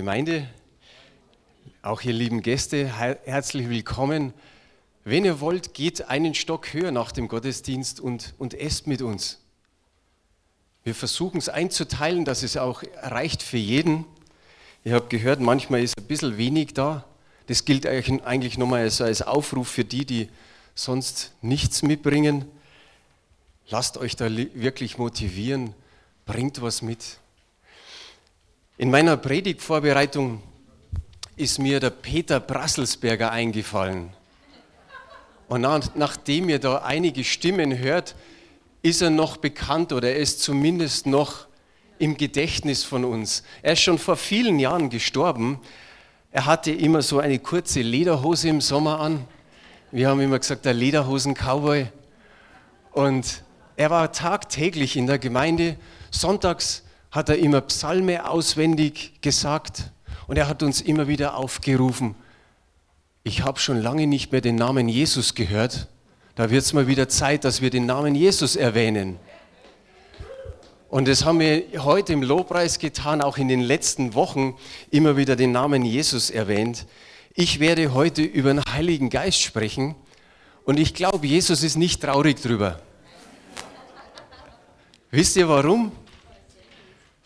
Gemeinde, auch ihr lieben Gäste, herzlich willkommen. Wenn ihr wollt, geht einen Stock höher nach dem Gottesdienst und, und esst mit uns. Wir versuchen es einzuteilen, dass es auch reicht für jeden. Ihr habt gehört, manchmal ist ein bisschen wenig da. Das gilt eigentlich nochmal als, als Aufruf für die, die sonst nichts mitbringen. Lasst euch da wirklich motivieren, bringt was mit. In meiner Predigtvorbereitung ist mir der Peter Brasselsberger eingefallen. Und nachdem ihr da einige Stimmen hört, ist er noch bekannt oder er ist zumindest noch im Gedächtnis von uns. Er ist schon vor vielen Jahren gestorben. Er hatte immer so eine kurze Lederhose im Sommer an. Wir haben immer gesagt, der Lederhosen-Cowboy. Und er war tagtäglich in der Gemeinde. Sonntags hat er immer Psalme auswendig gesagt und er hat uns immer wieder aufgerufen. Ich habe schon lange nicht mehr den Namen Jesus gehört. Da wird es mal wieder Zeit, dass wir den Namen Jesus erwähnen. Und das haben wir heute im Lobpreis getan, auch in den letzten Wochen immer wieder den Namen Jesus erwähnt. Ich werde heute über den Heiligen Geist sprechen und ich glaube, Jesus ist nicht traurig drüber. Wisst ihr warum?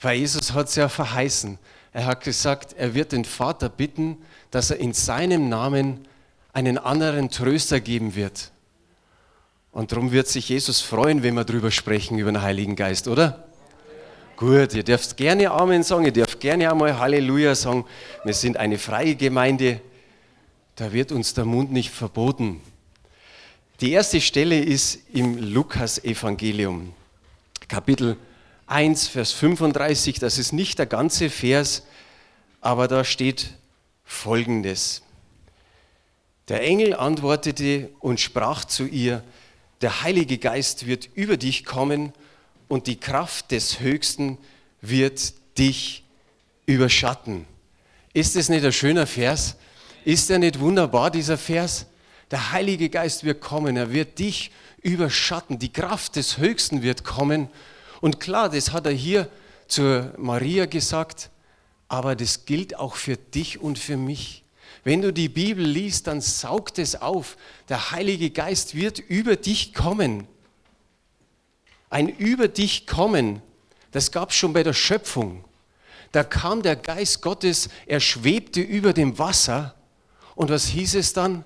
Weil Jesus hat es ja verheißen. Er hat gesagt, er wird den Vater bitten, dass er in seinem Namen einen anderen Tröster geben wird. Und darum wird sich Jesus freuen, wenn wir darüber sprechen, über den Heiligen Geist, oder? Gut, ihr dürft gerne Amen sagen, ihr dürft gerne einmal Halleluja sagen. Wir sind eine freie Gemeinde, da wird uns der Mund nicht verboten. Die erste Stelle ist im Lukas-Evangelium, Kapitel 1, Vers 35, das ist nicht der ganze Vers, aber da steht Folgendes. Der Engel antwortete und sprach zu ihr, der Heilige Geist wird über dich kommen und die Kraft des Höchsten wird dich überschatten. Ist es nicht ein schöner Vers? Ist er nicht wunderbar, dieser Vers? Der Heilige Geist wird kommen, er wird dich überschatten, die Kraft des Höchsten wird kommen und klar, das hat er hier zu Maria gesagt, aber das gilt auch für dich und für mich. Wenn du die Bibel liest, dann saugt es auf. Der Heilige Geist wird über dich kommen. Ein über dich kommen, das gab es schon bei der Schöpfung. Da kam der Geist Gottes, er schwebte über dem Wasser. Und was hieß es dann?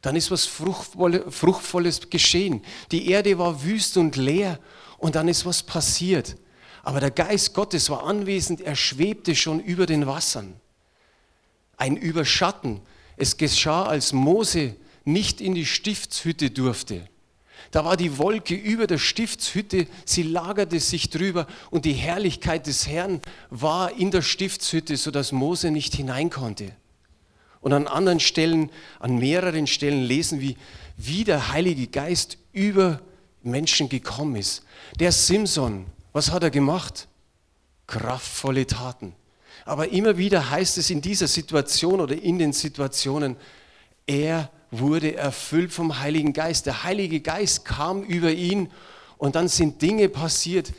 Dann ist was Fruchtvolles geschehen. Die Erde war wüst und leer und dann ist was passiert. Aber der Geist Gottes war anwesend, er schwebte schon über den Wassern. Ein Überschatten. Es geschah, als Mose nicht in die Stiftshütte durfte. Da war die Wolke über der Stiftshütte, sie lagerte sich drüber und die Herrlichkeit des Herrn war in der Stiftshütte, sodass Mose nicht hinein konnte. Und an anderen Stellen, an mehreren Stellen lesen wir, wie der Heilige Geist über Menschen gekommen ist. Der Simson, was hat er gemacht? Kraftvolle Taten. Aber immer wieder heißt es in dieser Situation oder in den Situationen, er wurde erfüllt vom Heiligen Geist. Der Heilige Geist kam über ihn und dann sind Dinge passiert,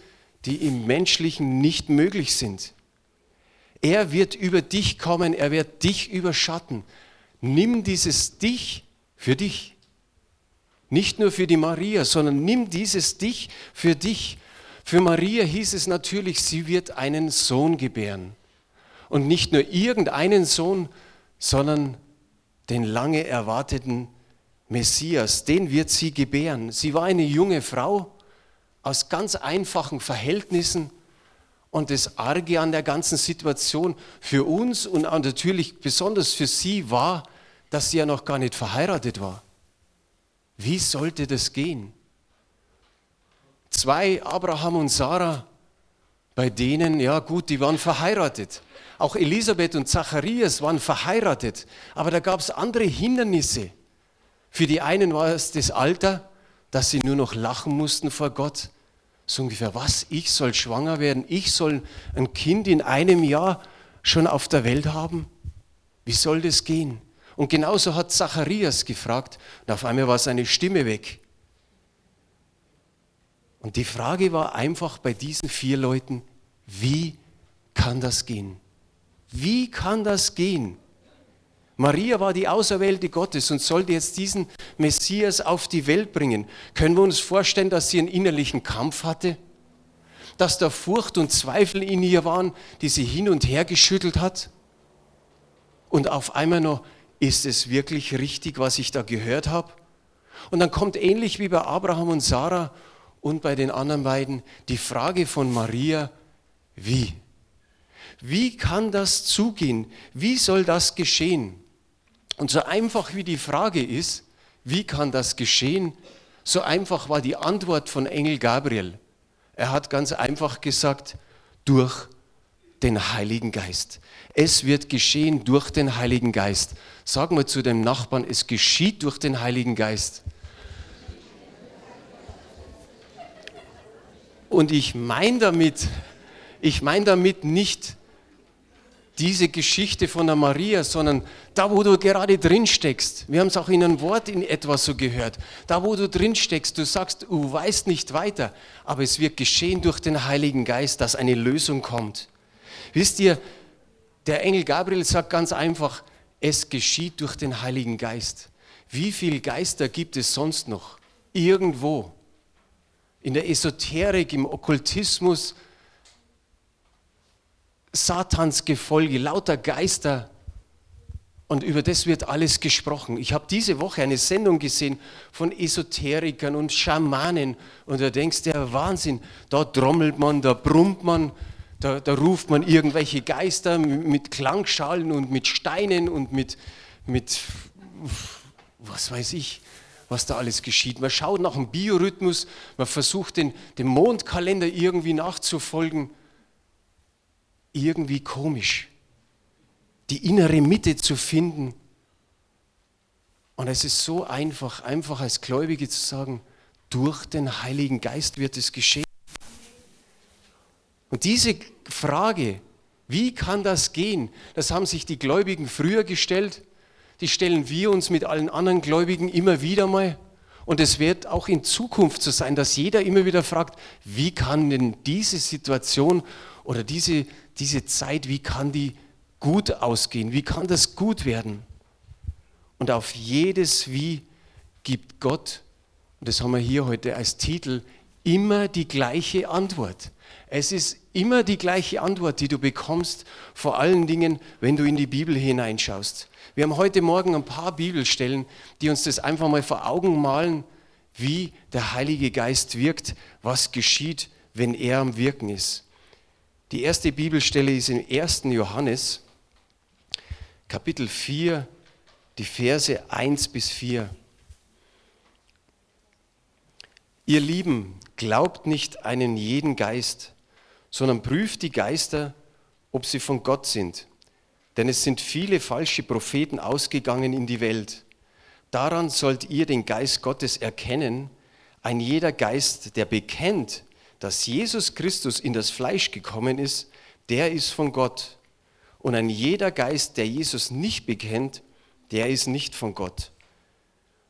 die im Menschlichen nicht möglich sind. Er wird über dich kommen, er wird dich überschatten. Nimm dieses Dich für dich. Nicht nur für die Maria, sondern nimm dieses Dich für dich. Für Maria hieß es natürlich, sie wird einen Sohn gebären. Und nicht nur irgendeinen Sohn, sondern den lange erwarteten Messias, den wird sie gebären. Sie war eine junge Frau aus ganz einfachen Verhältnissen. Und das Arge an der ganzen Situation für uns und natürlich besonders für sie war, dass sie ja noch gar nicht verheiratet war. Wie sollte das gehen? Zwei, Abraham und Sarah, bei denen, ja gut, die waren verheiratet. Auch Elisabeth und Zacharias waren verheiratet. Aber da gab es andere Hindernisse. Für die einen war es das Alter, dass sie nur noch lachen mussten vor Gott. So ungefähr, was, ich soll schwanger werden, ich soll ein Kind in einem Jahr schon auf der Welt haben? Wie soll das gehen? Und genauso hat Zacharias gefragt und auf einmal war seine Stimme weg. Und die Frage war einfach bei diesen vier Leuten, wie kann das gehen? Wie kann das gehen? Maria war die Auserwählte Gottes und sollte jetzt diesen Messias auf die Welt bringen. Können wir uns vorstellen, dass sie einen innerlichen Kampf hatte? Dass da Furcht und Zweifel in ihr waren, die sie hin und her geschüttelt hat? Und auf einmal noch, ist es wirklich richtig, was ich da gehört habe? Und dann kommt ähnlich wie bei Abraham und Sarah und bei den anderen beiden die Frage von Maria, wie? Wie kann das zugehen? Wie soll das geschehen? Und so einfach wie die Frage ist, wie kann das geschehen, so einfach war die Antwort von Engel Gabriel. Er hat ganz einfach gesagt, durch den Heiligen Geist. Es wird geschehen durch den Heiligen Geist. Sag mal zu dem Nachbarn, es geschieht durch den Heiligen Geist. Und ich meine damit, ich meine damit nicht diese Geschichte von der Maria, sondern da, wo du gerade drin steckst. Wir haben es auch in einem Wort in etwas so gehört. Da, wo du drin steckst, du sagst, du weißt nicht weiter, aber es wird geschehen durch den Heiligen Geist, dass eine Lösung kommt. Wisst ihr, der Engel Gabriel sagt ganz einfach, es geschieht durch den Heiligen Geist. Wie viele Geister gibt es sonst noch? Irgendwo. In der Esoterik, im Okkultismus, Satans Gefolge, lauter Geister. Und über das wird alles gesprochen. Ich habe diese Woche eine Sendung gesehen von Esoterikern und Schamanen. Und da denkst du, der Wahnsinn, da trommelt man, da brummt man, da, da, ruft man irgendwelche Geister mit Klangschalen und mit Steinen und mit, mit, was weiß ich, was da alles geschieht. Man schaut nach dem Biorhythmus, man versucht den, den Mondkalender irgendwie nachzufolgen irgendwie komisch, die innere Mitte zu finden. Und es ist so einfach, einfach als Gläubige zu sagen, durch den Heiligen Geist wird es geschehen. Und diese Frage, wie kann das gehen, das haben sich die Gläubigen früher gestellt, die stellen wir uns mit allen anderen Gläubigen immer wieder mal. Und es wird auch in Zukunft so sein, dass jeder immer wieder fragt, wie kann denn diese Situation oder diese, diese Zeit, wie kann die gut ausgehen? Wie kann das gut werden? Und auf jedes Wie gibt Gott, und das haben wir hier heute als Titel, immer die gleiche Antwort. Es ist immer die gleiche Antwort, die du bekommst, vor allen Dingen, wenn du in die Bibel hineinschaust. Wir haben heute Morgen ein paar Bibelstellen, die uns das einfach mal vor Augen malen, wie der Heilige Geist wirkt, was geschieht, wenn er am Wirken ist. Die erste Bibelstelle ist im 1. Johannes, Kapitel 4, die Verse 1 bis 4. Ihr Lieben, glaubt nicht einen jeden Geist, sondern prüft die Geister, ob sie von Gott sind. Denn es sind viele falsche Propheten ausgegangen in die Welt. Daran sollt ihr den Geist Gottes erkennen. Ein jeder Geist, der bekennt, dass Jesus Christus in das Fleisch gekommen ist, der ist von Gott. Und ein jeder Geist, der Jesus nicht bekennt, der ist nicht von Gott.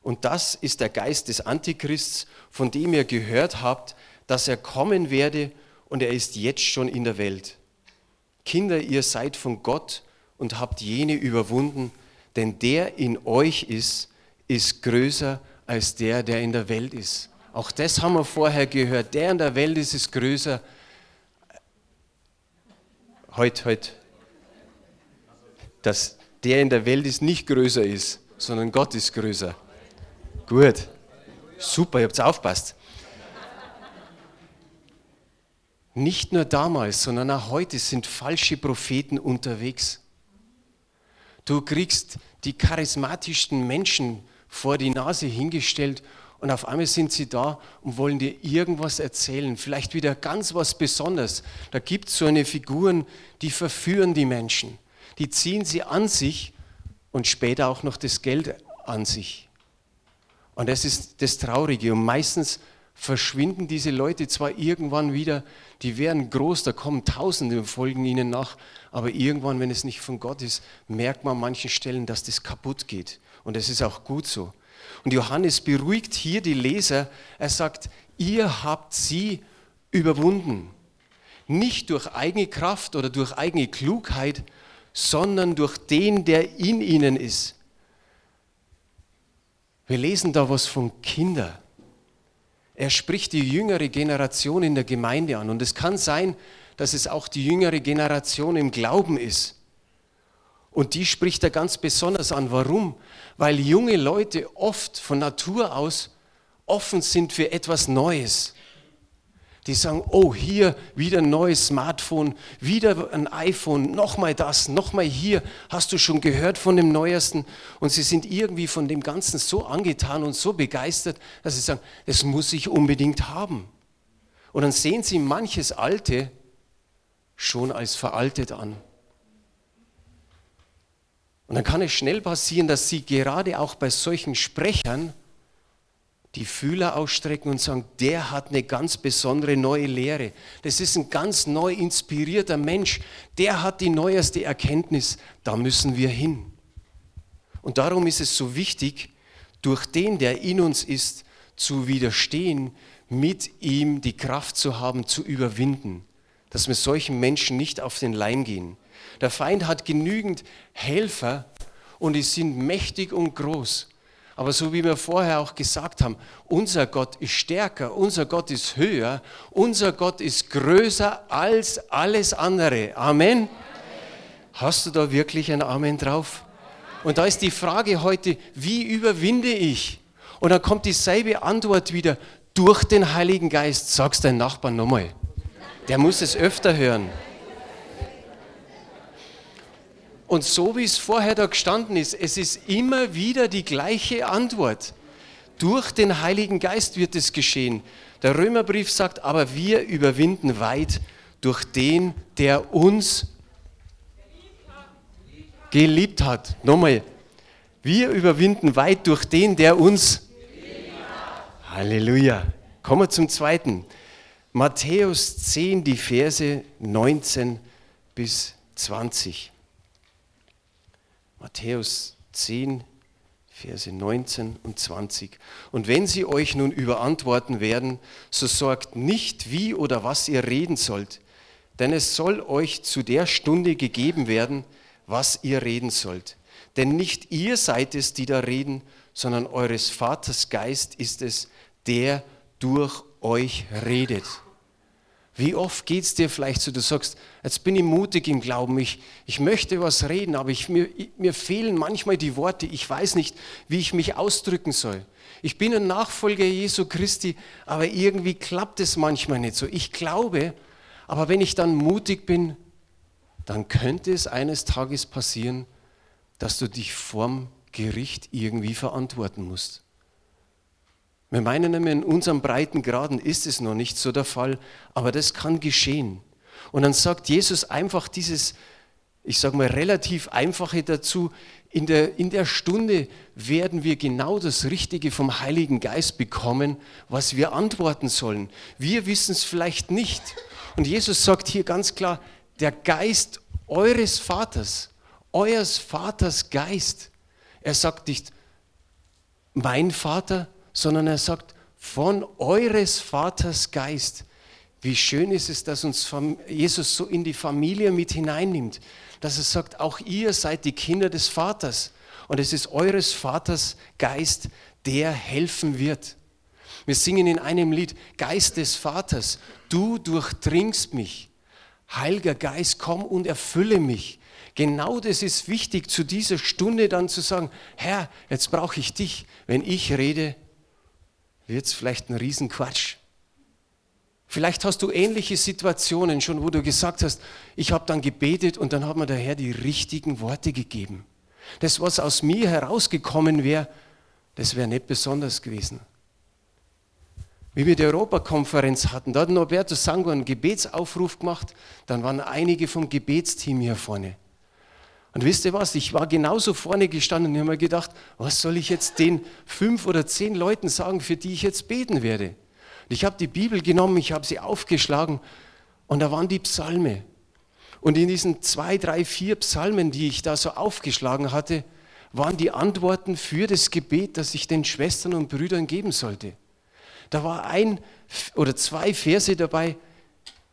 Und das ist der Geist des Antichrists, von dem ihr gehört habt, dass er kommen werde und er ist jetzt schon in der Welt. Kinder, ihr seid von Gott und habt jene überwunden, denn der in euch ist, ist größer als der, der in der Welt ist. Auch das haben wir vorher gehört. Der in der Welt ist es größer. Heute, heute. Dass der in der Welt ist nicht größer ist, sondern Gott ist größer. Gut. Super, ihr habt aufpasst. Nicht nur damals, sondern auch heute sind falsche Propheten unterwegs. Du kriegst die charismatischsten Menschen vor die Nase hingestellt und auf einmal sind sie da und wollen dir irgendwas erzählen, vielleicht wieder ganz was Besonderes. Da gibt es so eine Figuren, die verführen die Menschen, die ziehen sie an sich und später auch noch das Geld an sich. Und das ist das Traurige. Und meistens verschwinden diese Leute zwar irgendwann wieder, die werden groß, da kommen Tausende und folgen ihnen nach, aber irgendwann, wenn es nicht von Gott ist, merkt man an manchen Stellen, dass das kaputt geht. Und das ist auch gut so. Und Johannes beruhigt hier die Leser. Er sagt, ihr habt sie überwunden. Nicht durch eigene Kraft oder durch eigene Klugheit, sondern durch den, der in ihnen ist. Wir lesen da was von Kindern. Er spricht die jüngere Generation in der Gemeinde an. Und es kann sein, dass es auch die jüngere Generation im Glauben ist. Und die spricht er ganz besonders an. Warum? Weil junge Leute oft von Natur aus offen sind für etwas Neues. Die sagen, oh, hier wieder ein neues Smartphone, wieder ein iPhone, nochmal das, nochmal hier. Hast du schon gehört von dem Neuesten? Und sie sind irgendwie von dem Ganzen so angetan und so begeistert, dass sie sagen, das muss ich unbedingt haben. Und dann sehen sie manches Alte schon als veraltet an. Und dann kann es schnell passieren, dass sie gerade auch bei solchen Sprechern die Fühler ausstrecken und sagen, der hat eine ganz besondere neue Lehre. Das ist ein ganz neu inspirierter Mensch. Der hat die neueste Erkenntnis. Da müssen wir hin. Und darum ist es so wichtig, durch den, der in uns ist, zu widerstehen, mit ihm die Kraft zu haben, zu überwinden. Dass wir solchen Menschen nicht auf den Leim gehen. Der Feind hat genügend Helfer und die sind mächtig und groß. Aber so wie wir vorher auch gesagt haben, unser Gott ist stärker, unser Gott ist höher, unser Gott ist größer als alles andere. Amen. Amen. Hast du da wirklich ein Amen drauf? Und da ist die Frage heute, wie überwinde ich? Und dann kommt dieselbe Antwort wieder, durch den Heiligen Geist. Sag's deinen Nachbarn nochmal. Der muss es öfter hören. Und so wie es vorher da gestanden ist, es ist immer wieder die gleiche Antwort. Durch den Heiligen Geist wird es geschehen. Der Römerbrief sagt, aber wir überwinden weit durch den, der uns geliebt hat. Nochmal, wir überwinden weit durch den, der uns Halleluja. Kommen wir zum zweiten. Matthäus 10, die Verse 19 bis 20. Matthäus 10, Verse 19 und 20. Und wenn sie euch nun überantworten werden, so sorgt nicht, wie oder was ihr reden sollt, denn es soll euch zu der Stunde gegeben werden, was ihr reden sollt. Denn nicht ihr seid es, die da reden, sondern eures Vaters Geist ist es, der durch euch redet. Wie oft geht es dir vielleicht so, du sagst, jetzt bin ich mutig im Glauben, ich, ich möchte was reden, aber ich, mir, mir fehlen manchmal die Worte, ich weiß nicht, wie ich mich ausdrücken soll. Ich bin ein Nachfolger Jesu Christi, aber irgendwie klappt es manchmal nicht so. Ich glaube, aber wenn ich dann mutig bin, dann könnte es eines Tages passieren, dass du dich vorm Gericht irgendwie verantworten musst. Wir meinen immer, in unserem Breitengraden ist es noch nicht so der Fall, aber das kann geschehen. Und dann sagt Jesus einfach dieses, ich sage mal, relativ einfache dazu, in der, in der Stunde werden wir genau das Richtige vom Heiligen Geist bekommen, was wir antworten sollen. Wir wissen es vielleicht nicht. Und Jesus sagt hier ganz klar, der Geist eures Vaters, eures Vaters Geist. Er sagt nicht, mein Vater, sondern er sagt, von eures Vaters Geist. Wie schön ist es, dass uns Jesus so in die Familie mit hineinnimmt, dass er sagt, auch ihr seid die Kinder des Vaters und es ist eures Vaters Geist, der helfen wird. Wir singen in einem Lied, Geist des Vaters, du durchdringst mich. Heiliger Geist, komm und erfülle mich. Genau das ist wichtig, zu dieser Stunde dann zu sagen, Herr, jetzt brauche ich dich. Wenn ich rede, es vielleicht ein Riesenquatsch. Vielleicht hast du ähnliche Situationen schon, wo du gesagt hast, ich habe dann gebetet und dann hat mir der Herr die richtigen Worte gegeben. Das, was aus mir herausgekommen wäre, das wäre nicht besonders gewesen. Wie wir die Europakonferenz hatten, da hat Norberto Sango einen Gebetsaufruf gemacht, dann waren einige vom Gebetsteam hier vorne. Und wisst ihr was, ich war genauso vorne gestanden und habe mir gedacht, was soll ich jetzt den fünf oder zehn Leuten sagen, für die ich jetzt beten werde? Und ich habe die Bibel genommen, ich habe sie aufgeschlagen und da waren die Psalme. Und in diesen zwei, drei, vier Psalmen, die ich da so aufgeschlagen hatte, waren die Antworten für das Gebet, das ich den Schwestern und Brüdern geben sollte. Da war ein oder zwei Verse dabei,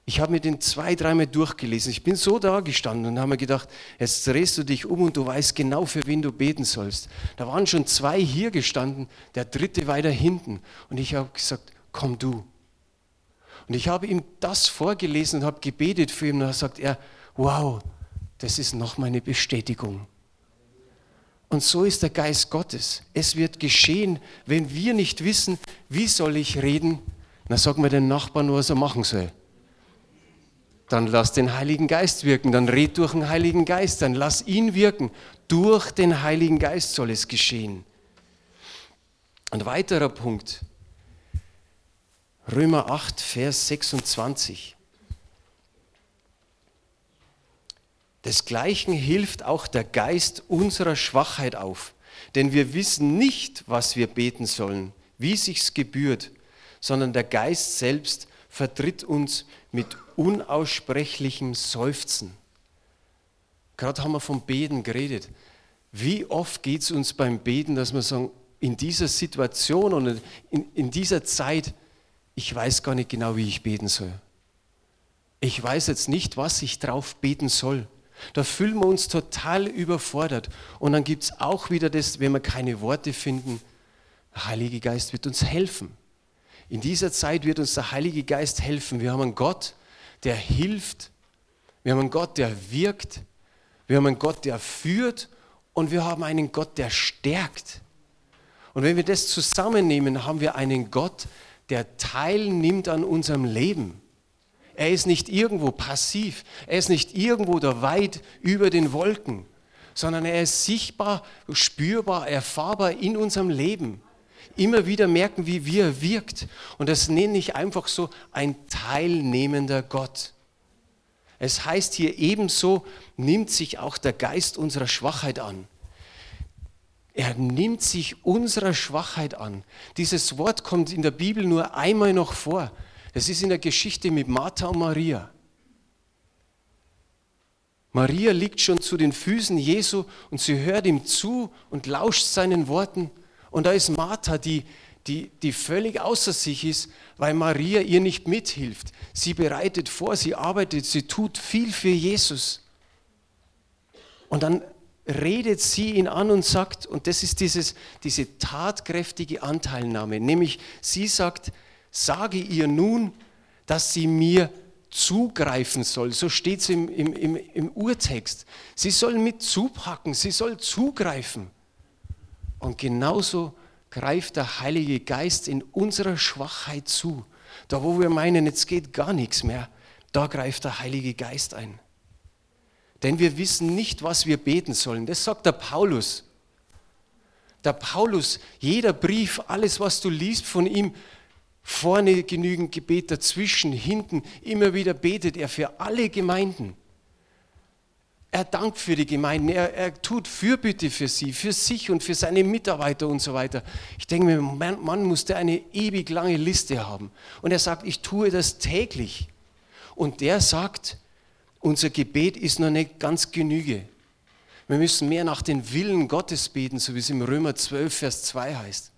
Ich habe mir den zwei, dreimal durchgelesen. Ich bin so da gestanden und habe mir gedacht, jetzt drehst du dich um und du weißt genau, für wen du beten sollst. Da waren schon zwei hier gestanden, der dritte weiter hinten. Und ich habe gesagt, komm du. Und ich habe ihm das vorgelesen und habe gebetet für ihn. Und da sagt er, wow, das ist noch meine Bestätigung. Und so ist der Geist Gottes. Es wird geschehen, wenn wir nicht wissen, wie soll ich reden, dann sagen wir den Nachbarn, was er machen soll dann lass den Heiligen Geist wirken, dann red durch den Heiligen Geist, dann lass ihn wirken. Durch den Heiligen Geist soll es geschehen. Ein weiterer Punkt, Römer 8, Vers 26. Desgleichen hilft auch der Geist unserer Schwachheit auf, denn wir wissen nicht, was wir beten sollen, wie sich's gebührt, sondern der Geist selbst vertritt uns mit unaussprechlichem Seufzen. Gerade haben wir vom Beten geredet. Wie oft geht es uns beim Beten, dass wir sagen, in dieser Situation und in, in dieser Zeit, ich weiß gar nicht genau, wie ich beten soll. Ich weiß jetzt nicht, was ich drauf beten soll. Da fühlen wir uns total überfordert. Und dann gibt es auch wieder das, wenn wir keine Worte finden, der Heilige Geist wird uns helfen. In dieser Zeit wird uns der Heilige Geist helfen. Wir haben einen Gott, der hilft. Wir haben einen Gott, der wirkt. Wir haben einen Gott, der führt. Und wir haben einen Gott, der stärkt. Und wenn wir das zusammennehmen, haben wir einen Gott, der teilnimmt an unserem Leben. Er ist nicht irgendwo passiv. Er ist nicht irgendwo da weit über den Wolken, sondern er ist sichtbar, spürbar, erfahrbar in unserem Leben immer wieder merken, wie, er wirkt. Und das nenne ich einfach so ein teilnehmender Gott. Es heißt hier ebenso, nimmt sich auch der Geist unserer Schwachheit an. Er nimmt sich unserer Schwachheit an. Dieses Wort kommt in der Bibel nur einmal noch vor. Es ist in der Geschichte mit Martha und Maria. Maria liegt schon zu den Füßen Jesu und sie hört ihm zu und lauscht seinen Worten. Und da ist Martha, die, die, die völlig außer sich ist, weil Maria ihr nicht mithilft. Sie bereitet vor, sie arbeitet, sie tut viel für Jesus. Und dann redet sie ihn an und sagt, und das ist dieses, diese tatkräftige Anteilnahme, nämlich sie sagt, sage ihr nun, dass sie mir zugreifen soll. So steht es im, im, im, im Urtext. Sie soll mit zupacken, sie soll zugreifen. Und genauso greift der Heilige Geist in unserer Schwachheit zu. Da, wo wir meinen, jetzt geht gar nichts mehr, da greift der Heilige Geist ein. Denn wir wissen nicht, was wir beten sollen. Das sagt der Paulus. Der Paulus, jeder Brief, alles, was du liest von ihm, vorne genügend Gebet, dazwischen, hinten, immer wieder betet er für alle Gemeinden. Er dankt für die Gemeinden, er, er tut Fürbitte für sie, für sich und für seine Mitarbeiter und so weiter. Ich denke mir, man, muss der eine ewig lange Liste haben. Und er sagt, ich tue das täglich. Und der sagt, unser Gebet ist noch nicht ganz genüge. Wir müssen mehr nach den Willen Gottes beten, so wie es im Römer 12, Vers 2 heißt.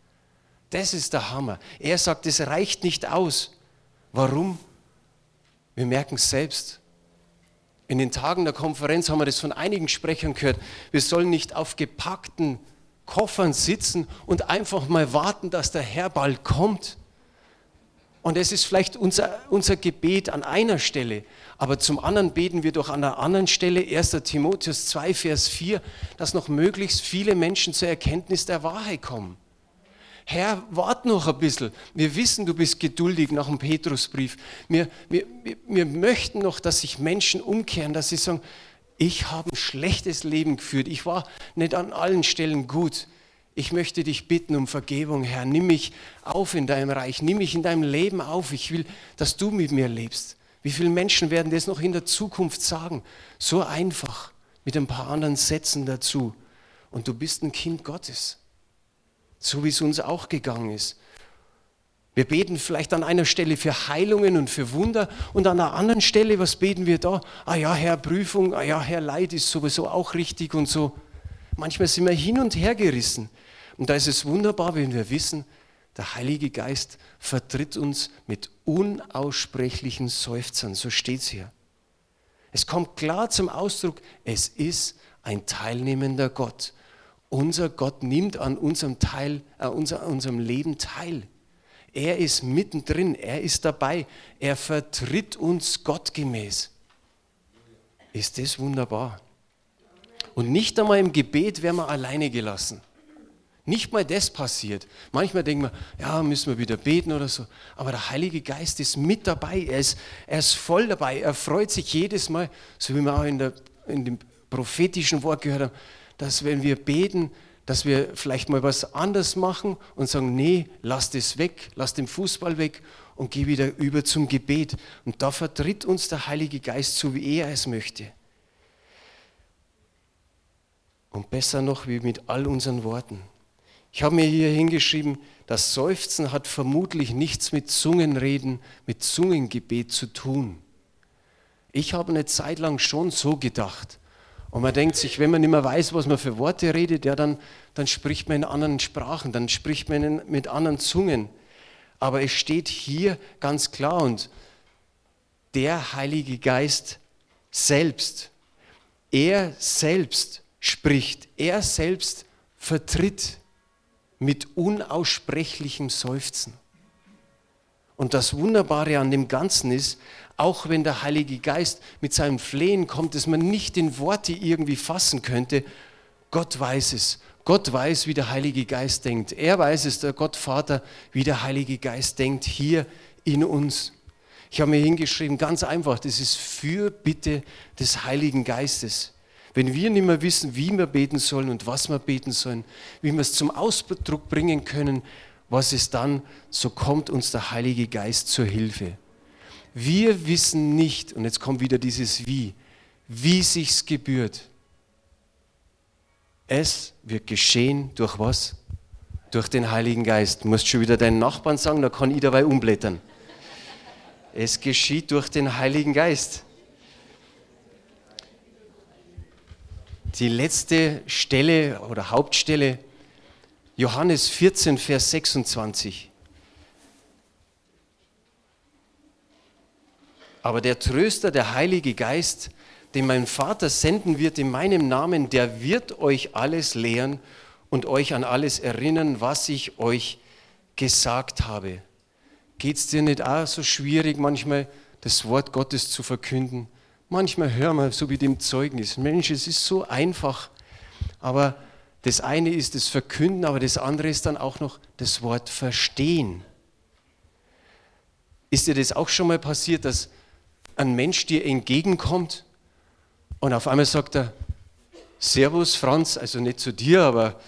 Das ist der Hammer. Er sagt, es reicht nicht aus. Warum? Wir merken es selbst. In den Tagen der Konferenz haben wir das von einigen Sprechern gehört. Wir sollen nicht auf gepackten Koffern sitzen und einfach mal warten, dass der Herr bald kommt. Und es ist vielleicht unser, unser Gebet an einer Stelle, aber zum anderen beten wir doch an einer anderen Stelle, 1 Timotheus 2, Vers 4, dass noch möglichst viele Menschen zur Erkenntnis der Wahrheit kommen. Herr, wart noch ein bisschen. Wir wissen, du bist geduldig nach dem Petrusbrief. Wir, wir, wir möchten noch, dass sich Menschen umkehren, dass sie sagen, ich habe ein schlechtes Leben geführt. Ich war nicht an allen Stellen gut. Ich möchte dich bitten um Vergebung, Herr. Nimm mich auf in deinem Reich. Nimm mich in deinem Leben auf. Ich will, dass du mit mir lebst. Wie viele Menschen werden das noch in der Zukunft sagen? So einfach, mit ein paar anderen Sätzen dazu. Und du bist ein Kind Gottes so wie es uns auch gegangen ist. Wir beten vielleicht an einer Stelle für Heilungen und für Wunder und an einer anderen Stelle, was beten wir da? Ah ja, Herr, Prüfung, ah ja, Herr, Leid ist sowieso auch richtig und so. Manchmal sind wir hin und her gerissen. Und da ist es wunderbar, wenn wir wissen, Der Heilige Geist vertritt uns mit unaussprechlichen Seufzern, so steht es hier. Es kommt klar zum Ausdruck, es ist ein teilnehmender Gott. Unser Gott nimmt an unserem, Teil, äh, unser, unserem Leben teil. Er ist mittendrin, er ist dabei, er vertritt uns gottgemäß. Ist das wunderbar? Und nicht einmal im Gebet werden wir alleine gelassen. Nicht mal das passiert. Manchmal denken wir, ja, müssen wir wieder beten oder so. Aber der Heilige Geist ist mit dabei. Er ist, er ist voll dabei. Er freut sich jedes Mal, so wie wir auch in, der, in dem prophetischen Wort gehört haben, dass wenn wir beten, dass wir vielleicht mal was anders machen und sagen, nee, lass das weg, lass den Fußball weg und geh wieder über zum Gebet. Und da vertritt uns der Heilige Geist so, wie er es möchte. Und besser noch wie mit all unseren Worten. Ich habe mir hier hingeschrieben, das Seufzen hat vermutlich nichts mit Zungenreden, mit Zungengebet zu tun. Ich habe eine Zeit lang schon so gedacht. Und man denkt sich, wenn man nicht mehr weiß, was man für Worte redet, ja, dann, dann spricht man in anderen Sprachen, dann spricht man in, mit anderen Zungen. Aber es steht hier ganz klar und der Heilige Geist selbst, er selbst spricht, er selbst vertritt mit unaussprechlichem Seufzen. Und das Wunderbare an dem Ganzen ist, auch wenn der Heilige Geist mit seinem Flehen kommt, das man nicht in Worte irgendwie fassen könnte, Gott weiß es. Gott weiß, wie der Heilige Geist denkt. Er weiß es, der Gott Vater, wie der Heilige Geist denkt, hier in uns. Ich habe mir hingeschrieben, ganz einfach, das ist für Bitte des Heiligen Geistes. Wenn wir nicht mehr wissen, wie wir beten sollen und was wir beten sollen, wie wir es zum Ausdruck bringen können, was ist dann, so kommt uns der Heilige Geist zur Hilfe. Wir wissen nicht, und jetzt kommt wieder dieses Wie, wie sich's gebührt. Es wird geschehen durch was? Durch den Heiligen Geist. Du musst schon wieder deinen Nachbarn sagen, da kann ich dabei umblättern. Es geschieht durch den Heiligen Geist. Die letzte Stelle oder Hauptstelle, Johannes 14, Vers 26. Aber der Tröster, der Heilige Geist, den mein Vater senden wird in meinem Namen, der wird euch alles lehren und euch an alles erinnern, was ich euch gesagt habe. Geht es dir nicht auch so schwierig, manchmal das Wort Gottes zu verkünden? Manchmal hören wir so wie dem Zeugnis, Mensch, es ist so einfach, aber das eine ist das Verkünden, aber das andere ist dann auch noch das Wort Verstehen. Ist dir das auch schon mal passiert, dass ein Mensch dir entgegenkommt und auf einmal sagt er, Servus Franz, also nicht zu dir, aber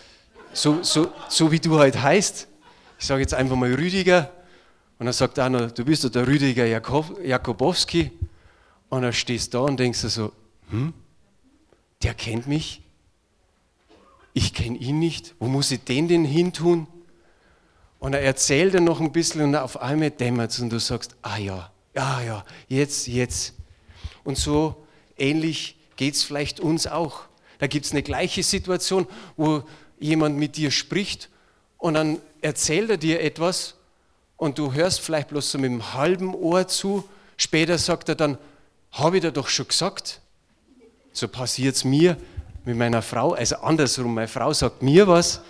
so, so, so wie du halt heißt. Ich sage jetzt einfach mal Rüdiger. Und dann sagt einer, du bist doch der Rüdiger Jakob, Jakobowski. Und dann stehst du da und denkst dir so, hm, der kennt mich? Ich kenne ihn nicht. Wo muss ich den denn hin tun? Und er erzählt dann noch ein bisschen und auf einmal dämmert es und du sagst, ah ja, ja, ja, jetzt, jetzt. Und so ähnlich geht es vielleicht uns auch. Da gibt es eine gleiche Situation, wo jemand mit dir spricht und dann erzählt er dir etwas und du hörst vielleicht bloß so mit dem halben Ohr zu. Später sagt er dann, habe ich dir doch schon gesagt. So passiert es mir mit meiner Frau, also andersrum, meine Frau sagt mir was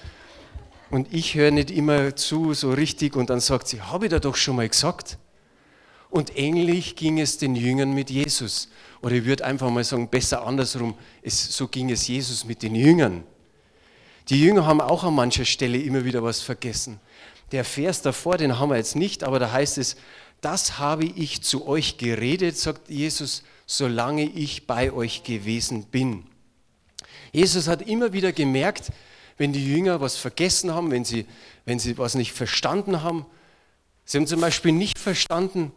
und ich höre nicht immer zu so richtig und dann sagt sie, habe ich dir doch schon mal gesagt. Und ähnlich ging es den Jüngern mit Jesus. Oder ich würde einfach mal sagen, besser andersrum, es, so ging es Jesus mit den Jüngern. Die Jünger haben auch an mancher Stelle immer wieder was vergessen. Der Vers davor, den haben wir jetzt nicht, aber da heißt es, das habe ich zu euch geredet, sagt Jesus, solange ich bei euch gewesen bin. Jesus hat immer wieder gemerkt, wenn die Jünger was vergessen haben, wenn sie, wenn sie was nicht verstanden haben. Sie haben zum Beispiel nicht verstanden,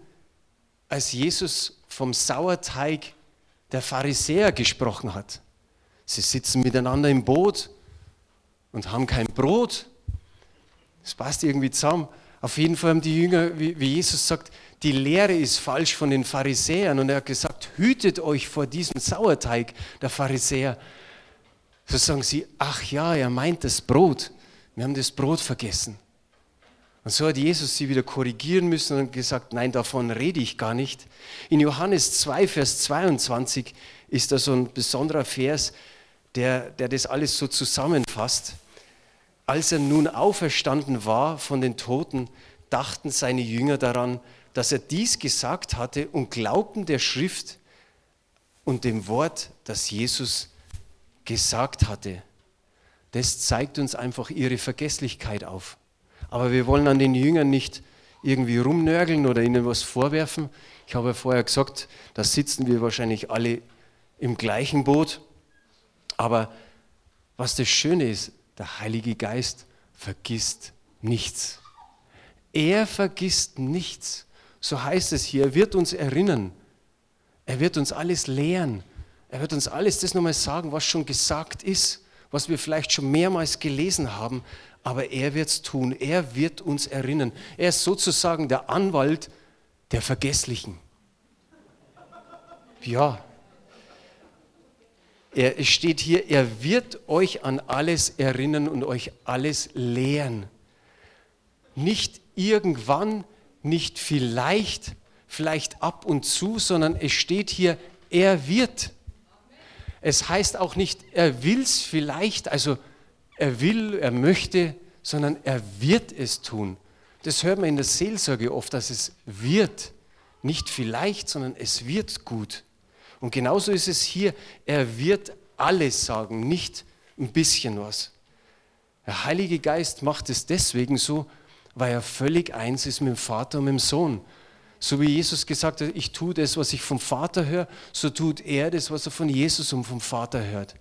als Jesus vom Sauerteig der Pharisäer gesprochen hat. Sie sitzen miteinander im Boot und haben kein Brot. Das passt irgendwie zusammen. Auf jeden Fall haben die Jünger, wie, Jesus sagt, die Lehre ist falsch von den Pharisäern. Und er hat gesagt, hütet euch vor diesem Sauerteig der Pharisäer. So sagen sie, ach ja, er meint das Brot. Wir haben das Brot vergessen. Und so hat Jesus sie wieder korrigieren müssen und gesagt, nein, davon rede ich gar nicht. In Johannes 2, Vers 22 ist da so ein besonderer Vers, der, der das alles so zusammenfasst. Als er nun auferstanden war von den Toten, dachten seine Jünger daran, dass er dies gesagt hatte und glaubten der Schrift und dem Wort, das Jesus gesagt hatte. Das zeigt uns einfach ihre Vergesslichkeit auf. Aber wir wollen an den Jüngern nicht irgendwie rumnörgeln oder ihnen was vorwerfen. Ich habe vorher gesagt, da sitzen wir wahrscheinlich alle im gleichen Boot. Aber was das Schöne ist, der Heilige Geist vergisst nichts. Er vergisst nichts. So heißt es hier, er wird uns erinnern. Er wird uns alles lehren. Er wird uns alles das nochmal sagen, was schon gesagt ist, was wir vielleicht schon mehrmals gelesen haben aber er wird es tun. Er wird uns erinnern. Er ist sozusagen der Anwalt der Vergesslichen. Ja. Er steht hier, er wird euch an alles erinnern und euch alles lehren. Nicht irgendwann, nicht vielleicht, vielleicht ab und zu, sondern es steht hier, er wird. Es heißt auch nicht, er will es vielleicht, also er will, er möchte, sondern er wird es tun. Das hört man in der Seelsorge oft, dass es wird. Nicht vielleicht, sondern es wird gut. Und genauso ist es hier. Er wird alles sagen, nicht ein bisschen was. Der Heilige Geist macht es deswegen so, weil er völlig eins ist mit dem Vater und mit dem Sohn. So wie Jesus gesagt hat, ich tue das, was ich vom Vater höre, so tut er das, was er von Jesus und vom Vater hört.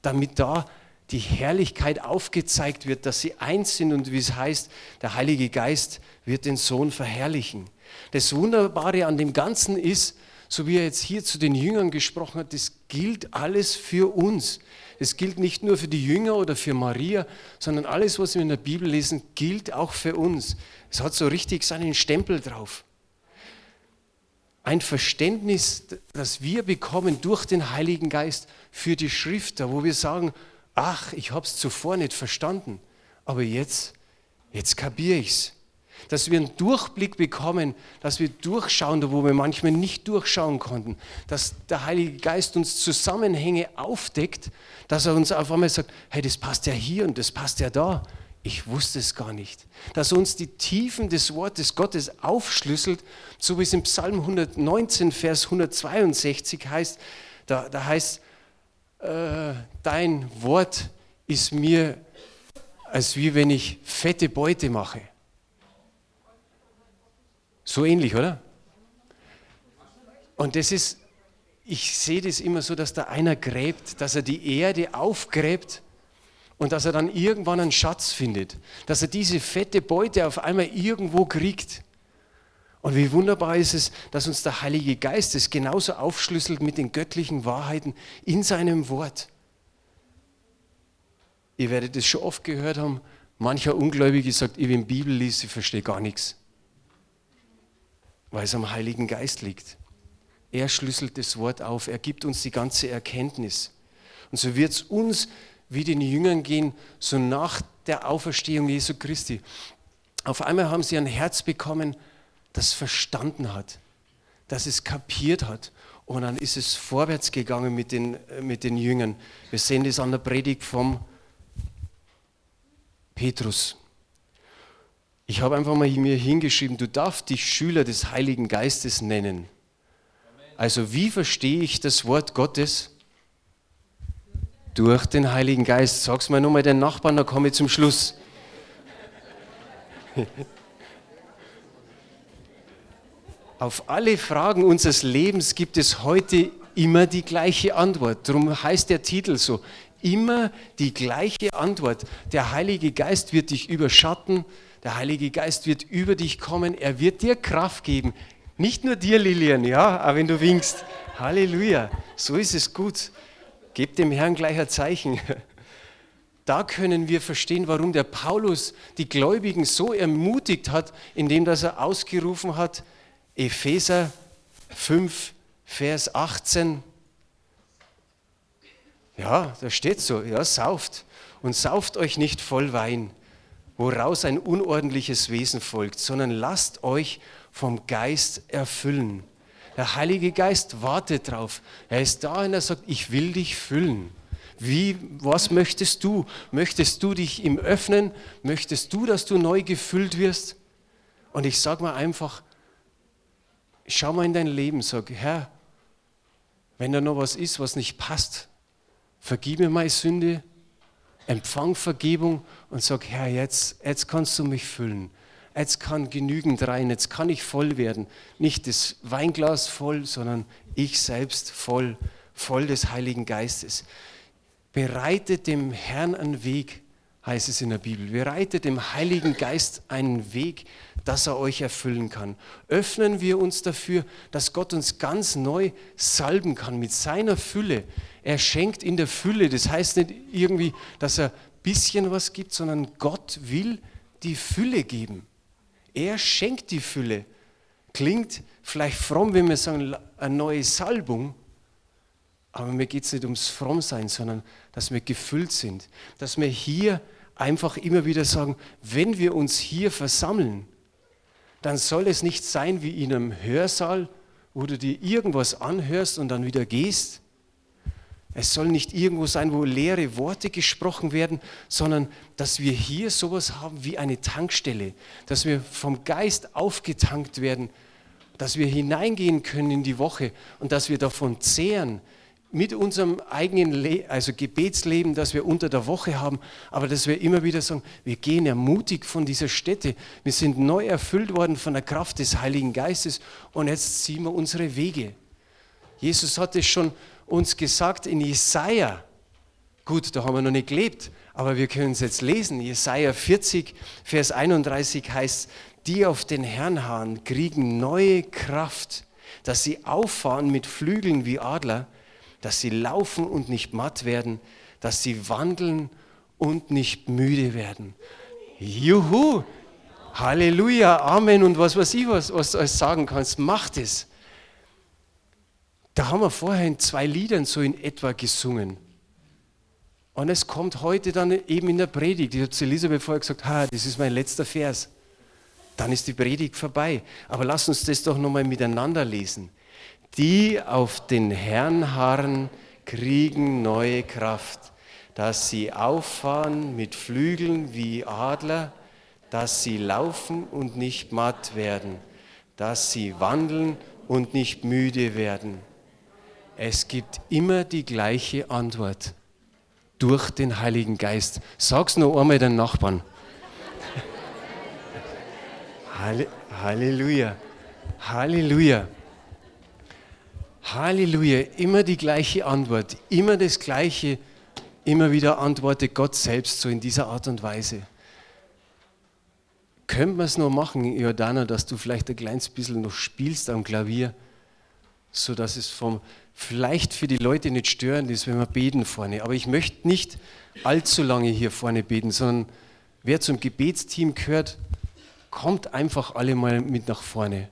Damit da die Herrlichkeit aufgezeigt wird, dass sie eins sind und wie es heißt, der Heilige Geist wird den Sohn verherrlichen. Das Wunderbare an dem Ganzen ist, so wie er jetzt hier zu den Jüngern gesprochen hat, das gilt alles für uns. Es gilt nicht nur für die Jünger oder für Maria, sondern alles, was wir in der Bibel lesen, gilt auch für uns. Es hat so richtig seinen Stempel drauf. Ein Verständnis, das wir bekommen durch den Heiligen Geist für die Schrift, wo wir sagen, ach, ich habe es zuvor nicht verstanden, aber jetzt, jetzt kapiere ich es. Dass wir einen Durchblick bekommen, dass wir durchschauen, wo wir manchmal nicht durchschauen konnten, dass der Heilige Geist uns Zusammenhänge aufdeckt, dass er uns auf einmal sagt, hey, das passt ja hier und das passt ja da. Ich wusste es gar nicht. Dass uns die Tiefen des Wortes Gottes aufschlüsselt, so wie es im Psalm 119, Vers 162 heißt. Da, da heißt, äh, dein Wort ist mir, als wie wenn ich fette Beute mache. So ähnlich, oder? Und das ist, ich sehe das immer so, dass da einer gräbt, dass er die Erde aufgräbt und dass er dann irgendwann einen Schatz findet, dass er diese fette Beute auf einmal irgendwo kriegt. Und wie wunderbar ist es, dass uns der Heilige Geist es genauso aufschlüsselt mit den göttlichen Wahrheiten in seinem Wort. Ihr werdet es schon oft gehört haben, mancher Ungläubige sagt, ich bin Bibel liest, ich verstehe gar nichts. Weil es am Heiligen Geist liegt. Er schlüsselt das Wort auf, er gibt uns die ganze Erkenntnis. Und so wird es uns wie den Jüngern gehen, so nach der Auferstehung Jesu Christi. Auf einmal haben sie ein Herz bekommen, das verstanden hat, das es kapiert hat. Und dann ist es vorwärts gegangen mit den, mit den Jüngern. Wir sehen das an der Predigt vom Petrus. Ich habe einfach mal mir hingeschrieben, du darfst dich Schüler des Heiligen Geistes nennen. Also wie verstehe ich das Wort Gottes? Durch den Heiligen Geist. Sag's mal nochmal den Nachbarn, dann komme ich zum Schluss. Auf alle Fragen unseres Lebens gibt es heute immer die gleiche Antwort. Darum heißt der Titel so, immer die gleiche Antwort. Der Heilige Geist wird dich überschatten, der Heilige Geist wird über dich kommen, er wird dir Kraft geben. Nicht nur dir, Lilian, ja, aber wenn du winkst. Halleluja, so ist es gut. Gebt dem Herrn gleich ein Zeichen. Da können wir verstehen, warum der Paulus die Gläubigen so ermutigt hat, indem dass er ausgerufen hat, Epheser 5, Vers 18. Ja, da steht so, ja, sauft und sauft euch nicht voll Wein, woraus ein unordentliches Wesen folgt, sondern lasst euch vom Geist erfüllen. Der Heilige Geist wartet drauf. Er ist da und er sagt, ich will dich füllen. Wie, was möchtest du? Möchtest du dich ihm öffnen? Möchtest du, dass du neu gefüllt wirst? Und ich sage mal einfach, schau mal in dein Leben, sag, Herr, wenn da noch was ist, was nicht passt, vergib mir meine Sünde, empfang Vergebung und sag, Herr, jetzt, jetzt kannst du mich füllen. Jetzt kann genügend rein, jetzt kann ich voll werden. Nicht das Weinglas voll, sondern ich selbst voll, voll des Heiligen Geistes. Bereitet dem Herrn einen Weg, heißt es in der Bibel. Bereitet dem Heiligen Geist einen Weg, dass er euch erfüllen kann. Öffnen wir uns dafür, dass Gott uns ganz neu salben kann mit seiner Fülle. Er schenkt in der Fülle. Das heißt nicht irgendwie, dass er ein bisschen was gibt, sondern Gott will die Fülle geben. Er schenkt die Fülle. Klingt vielleicht fromm, wenn wir sagen, eine neue Salbung, aber mir geht es nicht ums Frommsein, sondern dass wir gefüllt sind. Dass wir hier einfach immer wieder sagen, wenn wir uns hier versammeln, dann soll es nicht sein wie in einem Hörsaal, wo du dir irgendwas anhörst und dann wieder gehst. Es soll nicht irgendwo sein, wo leere Worte gesprochen werden, sondern dass wir hier sowas haben wie eine Tankstelle, dass wir vom Geist aufgetankt werden, dass wir hineingehen können in die Woche und dass wir davon zehren, mit unserem eigenen Le also Gebetsleben, das wir unter der Woche haben, aber dass wir immer wieder sagen, wir gehen ermutigt von dieser Stätte. Wir sind neu erfüllt worden von der Kraft des Heiligen Geistes und jetzt ziehen wir unsere Wege. Jesus hat es schon uns gesagt in Jesaja. Gut, da haben wir noch nicht gelebt, aber wir können es jetzt lesen. Jesaja 40, Vers 31 heißt, die auf den Herrn harren, kriegen neue Kraft, dass sie auffahren mit Flügeln wie Adler dass sie laufen und nicht matt werden, dass sie wandeln und nicht müde werden. Juhu! Halleluja, Amen und was weiß ich, was, was du alles sagen kannst, macht es. Da haben wir vorher in zwei Liedern so in etwa gesungen. Und es kommt heute dann eben in der Predigt. Ich habe zu Elisabeth vorher gesagt, ha, das ist mein letzter Vers. Dann ist die Predigt vorbei. Aber lass uns das doch nochmal miteinander lesen. Die auf den Herrn harren, kriegen neue Kraft, dass sie auffahren mit Flügeln wie Adler, dass sie laufen und nicht matt werden, dass sie wandeln und nicht müde werden. Es gibt immer die gleiche Antwort durch den Heiligen Geist. Sag's noch einmal den Nachbarn. Halleluja. Halleluja. Halleluja, immer die gleiche Antwort, immer das gleiche, immer wieder antwortet Gott selbst so in dieser Art und Weise. Könnte man es noch machen, Jordana, dass du vielleicht ein kleines bisschen noch spielst am Klavier, sodass es vom, vielleicht für die Leute nicht störend ist, wenn wir beten vorne. Aber ich möchte nicht allzu lange hier vorne beten, sondern wer zum Gebetsteam gehört, kommt einfach alle mal mit nach vorne.